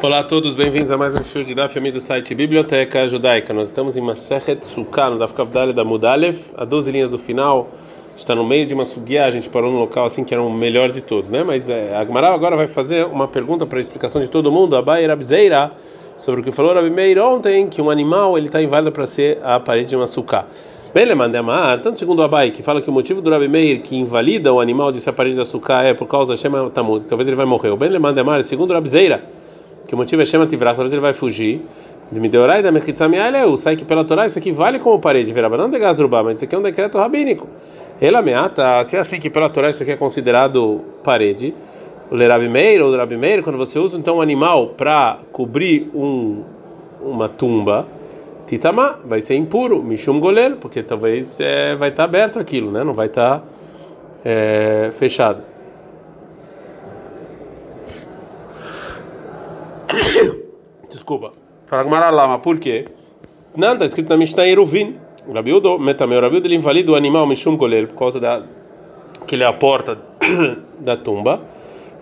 Olá a todos, bem-vindos a mais um show de Daf do site Biblioteca Judaica. Nós estamos em Masechet Sukkah, no Daf Kavdale da Mudalev, a 12 linhas do final. Está no meio de uma suguia, a gente parou no local assim que era o melhor de todos, né? Mas é, a Gmaral agora vai fazer uma pergunta para a explicação de todo mundo, a Bayer Abzeira, sobre o que falou Rabi Meir ontem, que um animal ele está inválido para ser a parede de uma sukkah. Belemandemar, tanto segundo Abai, que fala que o motivo do Rabi Meir que invalida o animal de ser a parede da sukkah é por causa da Shema Tamud, que talvez ele vai morrer. O Belemandemar, segundo o Rabzeira, que o motivo é Shema Tivrach, talvez ele vai fugir. De Mideorai da Mechitzamialeu, sai que pela Torá isso aqui vale como parede, não de Gazrubá, mas isso aqui é um decreto rabínico. Ele ameaça, se é assim que pela Torá isso aqui é considerado parede, o Lerabi Meir ou Rabi Meir, quando você usa então um animal para cobrir um, uma tumba, Titama vai ser impuro, Mishum Goler, porque talvez é, vai estar tá aberto aquilo, né? não vai estar tá, é, fechado. Desculpa. Fala Maralama, por quê? Não, está escrito na Mishnah Eruvin. Rabiudo, metameu, Rabiudo, ele invalida o animal Mishum Goler por causa da que ele é a porta da tumba.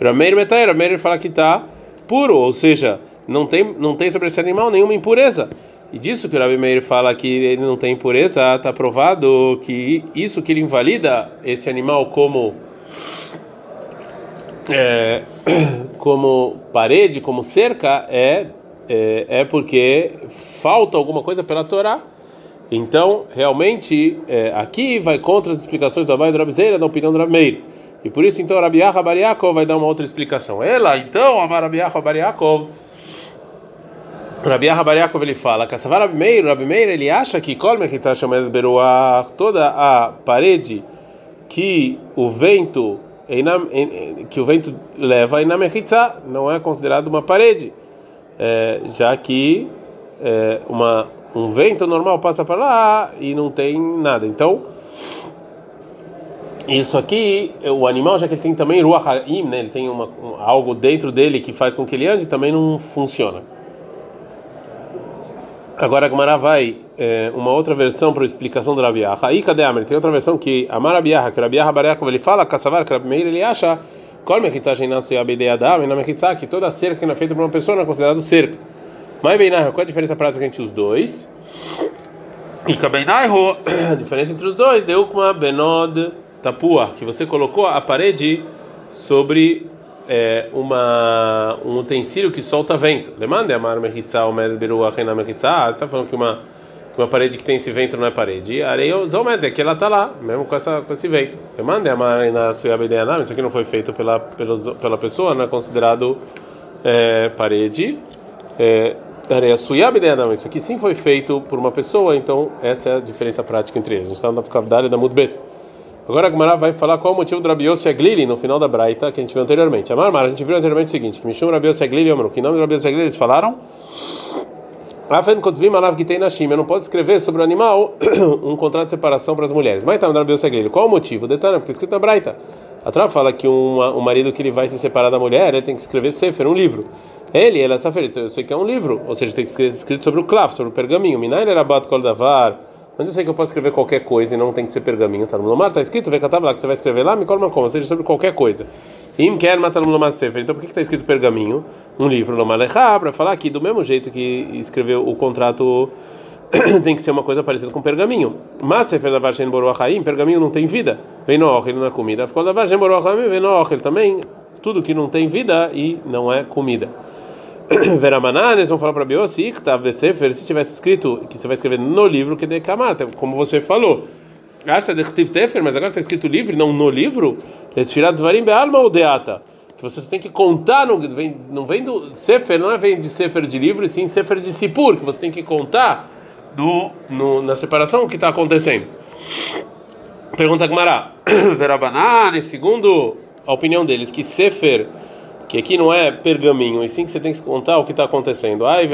Rameir Metai, Rameir fala que está puro, ou seja, não tem, não tem sobre esse animal nenhuma impureza. E disso que o Rabi Meir fala que ele não tem impureza, está provado que isso que ele invalida esse animal como é, como parede, como cerca, é, é, é, porque falta alguma coisa pela Torá. Então, realmente, é, aqui vai contra as explicações do Abai do Rabizeira, da opinião do Rabi E por isso, então, Rabi Yaha vai dar uma outra explicação. Ela, então, Amar Rabi Yaha Rabi Yaha Bariakov, ele fala, Kassavar Rabi Meir, Rabi Meir, ele acha que toda a parede que o vento que o vento leva na mechitza não é considerado uma parede, é, já que é, uma um vento normal passa para lá e não tem nada. Então isso aqui, o animal, já que ele tem também ruach né, ele tem uma, um, algo dentro dele que faz com que ele ande, também não funciona. Agora a Gemara vai é, uma outra versão para a explicação do Rabi Yaha. Aí cadê Amr? Tem outra versão que Amar Rabi Yaha, que Rabi Yaha Barakov ele fala, Kassavar, que Rabi Meir ele acha, Kol Mechitza Sheinasu Yabedei Adam, e na Mechitza, que toda cerca que não é feita por uma pessoa não é considerado cerca. Mas Beinaiho, qual a diferença prática entre os dois? E Kabeinaiho, a diferença entre os dois, deu com a Benod Tapua, que você colocou a parede sobre é, uma, um utensílio que solta vento. Lemande amar mechitza o med beru achena mechitza. Está falando que uma uma parede que tem esse vento não é parede. Areia zomed, é que ela está lá, mesmo com essa com esse vento. Lemande amar na sua não, isso aqui não foi feito pela pela, pela pessoa, não é considerado é, parede. É, areia não, isso aqui sim foi feito por uma pessoa, então essa é a diferença prática entre eles. A gente está na cavidade da Mudbet. Agora a Gemara vai falar qual o motivo do Rabiose Aglili no final da Braita que a gente viu anteriormente. Amar, a gente viu anteriormente o seguinte: que Mishum Rabiose Aglili, que nome do Rabiose Aglili eles falaram? Afen Kotvim Alav Gitei Nashim. Eu não posso escrever sobre o animal um contrato de separação para as mulheres. Mas tá no Rabiose Aglili. Qual o motivo? Detalhe, porque é escrito na Braita. A Trava fala que um, um marido que ele vai se separar da mulher, ele tem que escrever Sefer, um livro. Ele, ela está feliz. Eu sei que é um livro, ou seja, tem que escrever escrito sobre o clav, sobre o pergaminho. Minai Rabat Kol Davar. Mas eu sei que eu posso escrever qualquer coisa e não tem que ser pergaminho, tá no Lomar, tá escrito, lá que você vai escrever lá, me colma como, ou seja, sobre qualquer coisa. Im quer matar no Lomar Sefer. Então por que está escrito pergaminho? Um livro, Lomar Lechá, para falar que do mesmo jeito que escreveu o contrato tem que ser uma coisa parecida com pergaminho. Mas Sefer da Vargem Boroachaim, pergaminho não tem vida. Vem no ele não é comida. Ficou da Vargem Boroachaim, vem no ele também, tudo que não tem vida e não é comida. Veramaná, eles vão falar para Biossi, que Sefer, se tivesse escrito, que você vai escrever no livro, que de Kamata, como você falou. Acha de Tefer, mas agora está escrito livre, não no livro. Eles tiraram Varim Bealma ou Deata. Que você tem que contar, não vem, não vem do Sefer, não é vem de Sefer de livro, e sim Sefer de Sipur, que você tem que contar do, no, na separação que está acontecendo. Pergunta Gmará, Verabanan, segundo a opinião deles, que Sefer que aqui não é pergaminho, e sim que você tem que contar o que está acontecendo. Ai,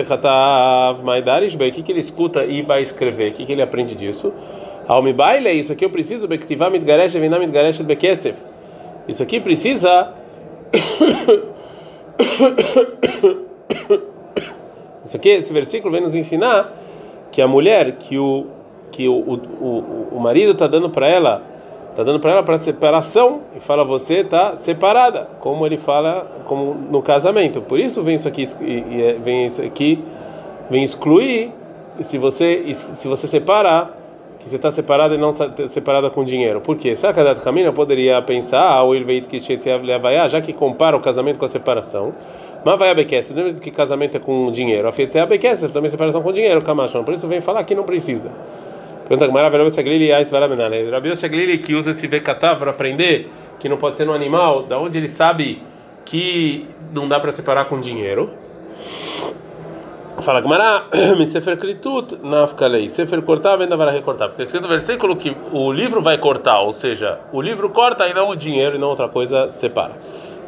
maidarish o que, que ele escuta e vai escrever? O que, que ele aprende disso? Almi isso aqui eu preciso. Isso aqui precisa. Isso aqui, esse versículo vem nos ensinar que a mulher, que o, que o, o, o, o marido está dando para ela Está dando para ela para separação e fala você está separada, como ele fala como no casamento. Por isso vem isso aqui é, vem isso aqui vem excluir se você se você separar que você está separada e não separada com dinheiro. Por quê? Será que a Kamina poderia pensar, ah, o Ilveit que já que compara o casamento com a separação, mas vai abequece, lembra que casamento é com dinheiro, a fiat abequece, também separação com dinheiro, Kamashon. Por isso vem falar que não precisa. Pergunta que Maravilha Seglili e Ais Varamenane. Rabi Seglili que usa esse Bekatá para aprender que não pode ser no animal, da onde ele sabe que não dá para separar com dinheiro. Fala Gmará, sefer kritut nafkalei. Sefer cortar, venda vai recortar. Porque escrito no versículo que o livro vai cortar, ou seja, o livro corta e não o dinheiro e não outra coisa separa.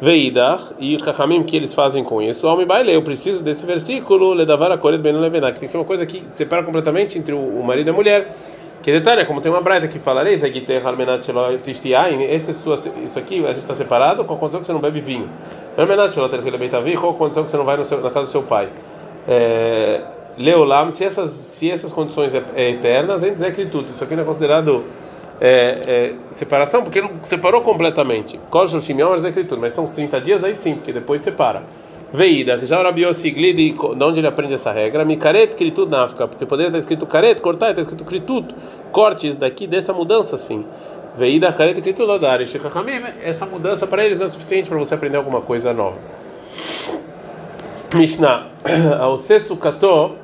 Veidar e Kakamim que eles fazem com isso. Homem baile, eu preciso desse versículo, ledavar a coret ben levenar, que tem que ser uma coisa que separa completamente entre o marido e a mulher. Que detalhe, como tem uma braita que falareis, é que esse sua, isso aqui a gente está separado com a condição que você não bebe vinho. qual a condição que você não vai seu, na casa do seu pai. É, Leolam, se essas, se essas condições é, é eternas, gente dizer que tudo. Isso aqui não é considerado é, é, separação, porque não separou completamente. Mas são os 30 dias, aí sim, porque depois separa. Veida, já o Rabi Siglidi, de onde ele aprende essa regra? Mikaret Kritut na África, porque poderia estar escrito Karet, cortar, está escrito Kritut, cortes daqui dessa mudança sim. Veida Karet Kritut Odari, essa mudança para eles não é suficiente para você aprender alguma coisa nova. Mishnah, ao Sesukato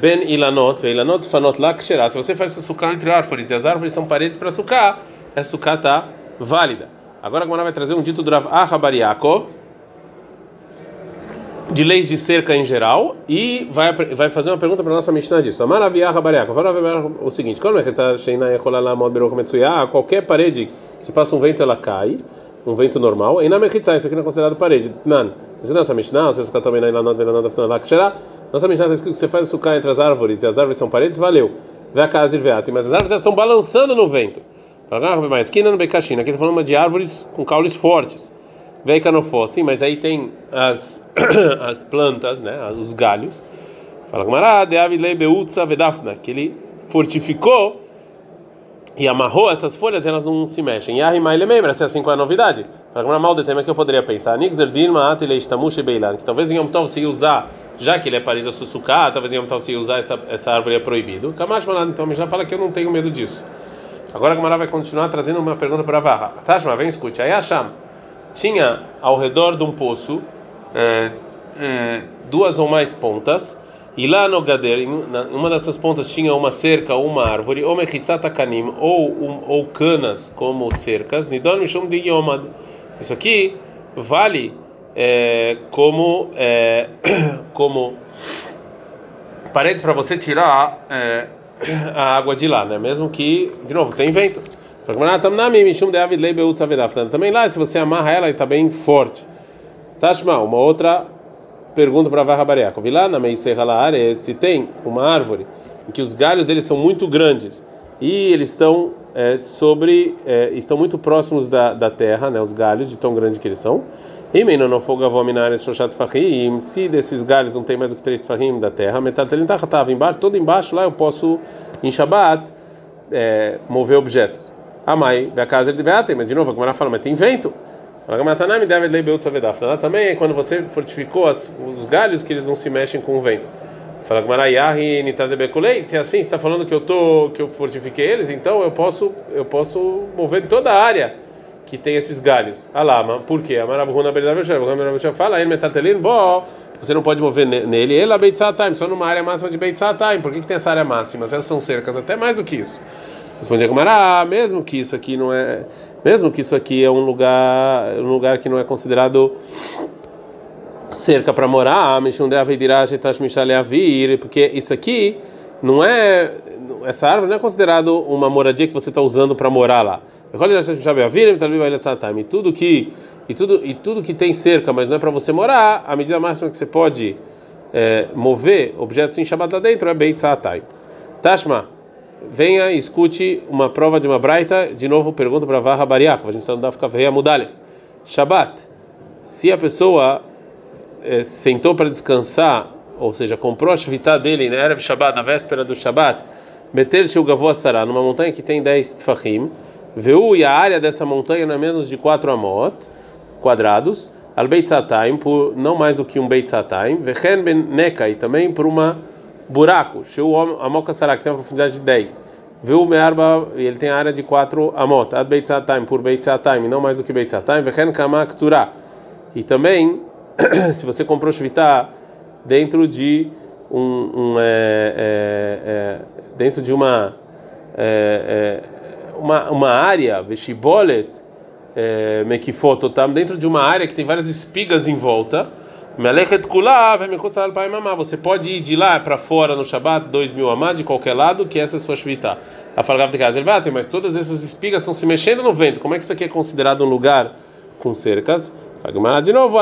Ben Ilanot, Ilanot Fanot Lakshera, se você faz sukkah entre árvores e as árvores são paredes para sukkah, essa sukkah está válida. Agora a Gemara vai trazer um dito do Rav Ahabariakov, de leis de cerca em geral e vai vai fazer uma pergunta para nossa Mishnah disso. Amaraviah Rabariaka. o seguinte: qualquer parede se passa um vento ela cai, um vento normal. E na Mechitza isso aqui não é considerado parede. Nan. Você nossa Mishnah, você fica também na vendo nada lá que Nossa Mishnah está escrito que você faz o sucar entre as árvores e as árvores são paredes, valeu. Vê a casa e mas as árvores estão balançando no vento. Mais esquina no Bekashina, aqui está falando de árvores com caules fortes. Vem canofó, sim, mas aí tem as, as plantas, né, os galhos. Fala com que ele fortificou e amarrou essas folhas e elas não se mexem. E a ele lembra, se é assim qual é a novidade? Fala com mal de tema que eu poderia pensar. Que talvez em Yom Tov se usar, já que ele é parida sussuká, talvez em se usar essa, essa árvore é proibido. Kamash então já fala que eu não tenho medo disso. Agora a Gamara vai continuar trazendo uma pergunta para a Varra. Tashma, vem escute. Aí Hashem tinha ao redor de um poço é, é, duas ou mais pontas, e lá no Gader, em uma dessas pontas tinha uma cerca ou uma árvore, ou mechitzatakanim, ou, um, ou canas como cercas, nidon mishum de yomad. Isso aqui vale é, como, é, como paredes para você tirar é, a água de lá, né? mesmo que, de novo, tem vento. Também lá, se você amarra ela, está bem forte. Tashma, uma outra pergunta para Varrabareco. Vi lá na Meiserra se tem uma árvore em que os galhos deles são muito grandes e eles estão é, sobre, é, estão muito próximos da, da terra, né, os galhos, de tão grande que eles são. E se desses galhos não tem mais do que três fahim da terra, metade estava embaixo, todo embaixo lá eu posso, em Shabbat, é, mover objetos. Amai, da casa ele tem, mas de novo, como ela fala, mas tem vento. Também é quando você fortificou as, os galhos que eles não se mexem com o vento. Fala se é assim está falando que eu tô que eu fortifiquei eles, então eu posso eu posso mover toda a área que tem esses galhos. Alama, por quê? Fala ele metatelin, você não pode mover nele. Ele é time, só numa área máxima de time. Por que, que tem essa área máxima? Elas são cercas até mais do que isso. Respondia Gumara, ah, mesmo que isso aqui não é, mesmo que isso aqui é um lugar, um lugar que não é considerado cerca para morar, porque isso aqui não é, essa árvore não é considerado uma moradia que você está usando para morar lá. E tudo que e tudo e tudo que tem cerca, mas não é para você morar, a medida máxima que você pode é, mover objetos em Shabbat lá dentro é Beit Sa'atay. Tashma venha e escute uma prova de uma braita. De novo, pergunta para Varra Bariakov. A gente está no Daf Kavreia Mudalev. Shabbat. Se a pessoa é, sentou para descansar, ou seja, comprou a shvita dele na Erev Shabbat, na véspera do Shabbat, meter-se o Gavô Sará, numa montanha que tem 10 tfahim, Veu e a área dessa montanha não é menos de 4 amot quadrados, al beitzataim por não mais do que um beitzataim, vechen ben neka e também por uma buraco, sheu amoka sará que tem uma profundidade de 10. Viu mearba ele tem a área de 4 amot, ad beitzataim por beitzataim, não mais do que beitzataim, vechen kama. E também se você comprou shvita dentro de um, um é, é, é, dentro de uma é, é, uma, uma área, veshibolet, é, mekifototam, dentro de uma área que tem várias espigas em volta. Você pode ir de lá para fora no Shabat, dois mil amá, de qualquer lado, que essa é a sua shvita. A falgava de casa, mas todas essas espigas estão se mexendo no vento. Como é que isso aqui é considerado um lugar com cercas? De novo,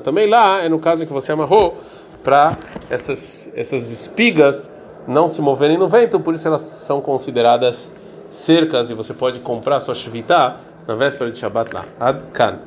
também lá é no caso que você amarrou para essas essas espigas não se moverem no vento, por isso elas são consideradas cercas e você pode comprar sua shvita na véspera de Shabbat lá. Ad.